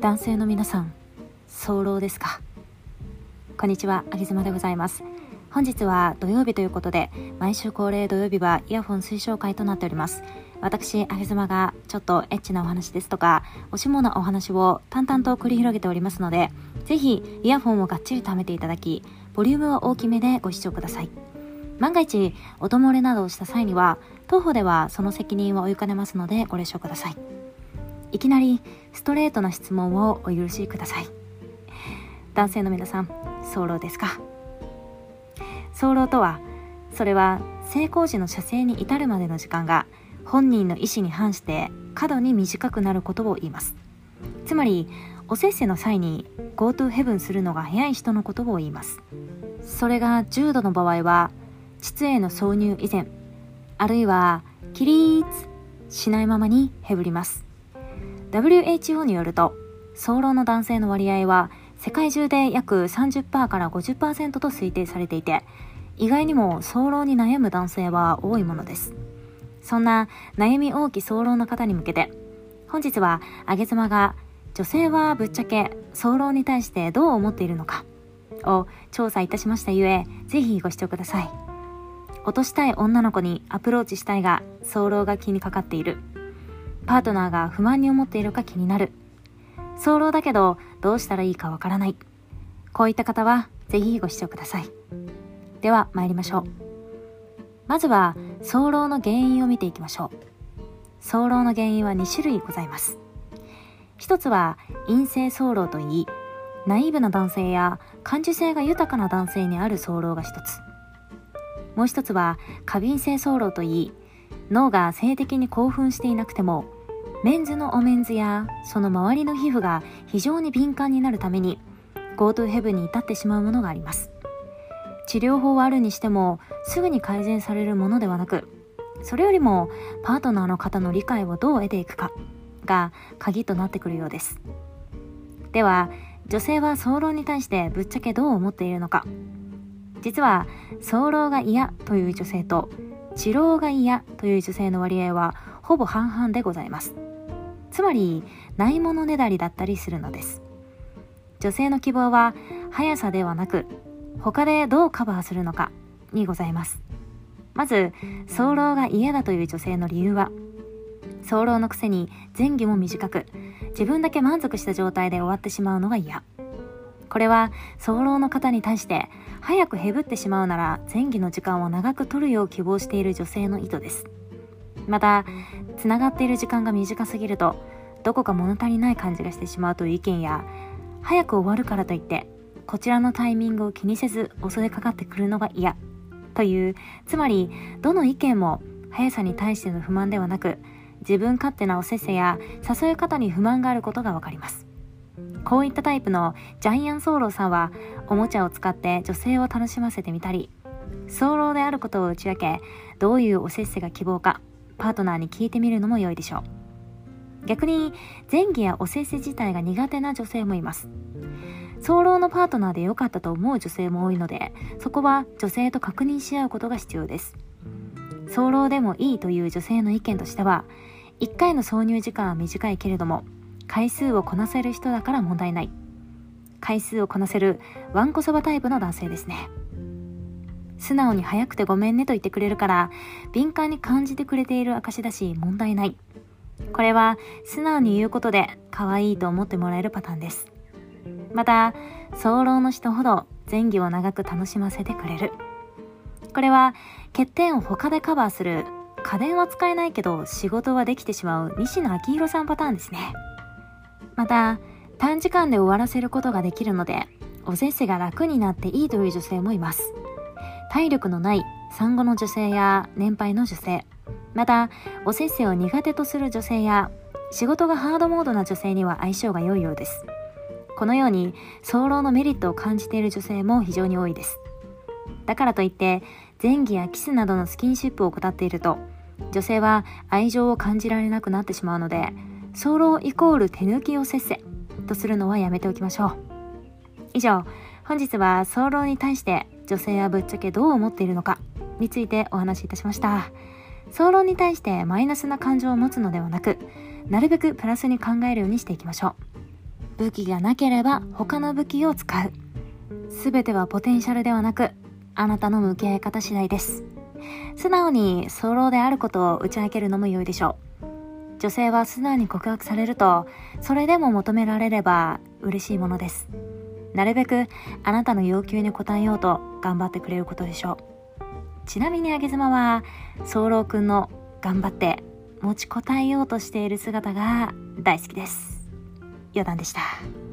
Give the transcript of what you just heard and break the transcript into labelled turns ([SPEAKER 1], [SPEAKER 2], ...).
[SPEAKER 1] 男性の皆さん早漏ですか？こんにちはあげずまでございます。本日は土曜日ということで毎週恒例土曜日はイヤホン推奨会となっております。私あげずまがちょっとエッチなお話ですとかおしもなお話を淡々と繰り広げておりますのでぜひイヤホンをがっちりとめていただきボリュームは大きめでご視聴ください。万が一音漏れなどをした際には当方ではその責任を負いかねますのでご了承ください。いきなりストレートな質問をお許しください。男性の皆さん早漏ですか？早漏とはそれは成功時の射精に至るまでの時間が本人の意思に反して過度に短くなることを言います。つまりおせっせの際に GoTo ヘブンするのが早い人のことを言います。それが重度の場合は膣への挿入以前あるいは起立しないままにへぶります。WHO によると早漏の男性の割合は世界中で約30%から50%と推定されていて意外にも早漏に悩む男性は多いものです。そんな悩み大き早漏の方に向けて本日はあげ妻が女性はぶっちゃけ早漏に対してどう思っているのかを調査いたしましたゆえぜひご視聴ください。落としたい女の子にアプローチしたいが早漏が気にかかっている。パートナーが不満に思っているか気になる。早漏だけどどうしたらいいかわからない。こういった方はぜひご視聴ください。では参りましょう。まずは早漏の原因を見ていきましょう。早漏の原因は2種類ございます。一つは陰性早漏といいナイーブな男性や感受性が豊かな男性にある早漏が一つ。もう一つは過敏性早漏といい脳が性的に興奮していなくてもメンズのおメンズやその周りの皮膚が非常に敏感になるために GoTo ヘブンに至ってしまうものがあります。治療法はあるにしてもすぐに改善されるものではなくそれよりもパートナーの方の理解をどう得ていくかが鍵となってくるようです。では女性は早漏に対してぶっちゃけどう思っているのか。実は早漏が嫌という女性と治療が嫌という女性の割合はほぼ半々でございます。つまりないものねだりだったりするのです。女性の希望は速さではなく他でどうカバーするのかにございます。まず早漏が嫌だという女性の理由は早漏のくせに前戯も短く自分だけ満足した状態で終わってしまうのが嫌。これは早漏の方に対して早くへぶってしまうなら前戯の時間を長く取るよう希望している女性の意図です。またつながっている時間が短すぎるとどこか物足りない感じがしてしまうという意見や早く終わるからといってこちらのタイミングを気にせず襲いかかってくるのが嫌というつまりどの意見も速さに対しての不満ではなく自分勝手なおせっせや誘い方に不満があることがわかります。こういったタイプのジャイアンソーローさんはおもちゃを使って女性を楽しませてみたり早漏であることを打ち明けどういうおせっせが希望かパートナーに聞いてみるのも良いでしょう。逆に前戯やおせっせ自体が苦手な女性もいます。早漏のパートナーで良かったと思う女性も多いのでそこは女性と確認し合うことが必要です。早漏でもいいという女性の意見としては1回の挿入時間は短いけれども回数をこなせる人だから問題ない。回数をこなせるワンコそばタイプの男性ですね。素直に早くてごめんねと言ってくれるから敏感に感じてくれている証だし問題ない。これは素直に言うことで可愛いと思ってもらえるパターンです。また早漏の人ほど前戯を長く楽しませてくれる。これは欠点を他でカバーする家電は使えないけど仕事はできてしまう西野昭弘さんパターンですね。また短時間で終わらせることができるのでおせっせが楽になっていいという女性もいます。体力のない産後の女性や年配の女性。またおせっせを苦手とする女性や仕事がハードモードな女性には相性が良いようです。このように早漏のメリットを感じている女性も非常に多いです。だからといって前戯やキスなどのスキンシップを怠っていると女性は愛情を感じられなくなってしまうので早漏イコール手抜きをせっせとするのはやめておきましょう。以上本日は早漏に対して女性はぶっちゃけどう思っているのかについてお話しいたしました。早漏に対してマイナスな感情を持つのではなくなるべくプラスに考えるようにしていきましょう。武器がなければ他の武器を使う。全てはポテンシャルではなくあなたの向き合い方次第です。素直に早漏であることを打ち明けるのも良いでしょう。女性は素直に告白されるとそれでも求められれば嬉しいものです。なるべくあなたの要求に応えようと頑張ってくれることでしょうちなみにあげ妻は早漏くんの頑張って持ちこたえようとしている姿が大好きです余談でした。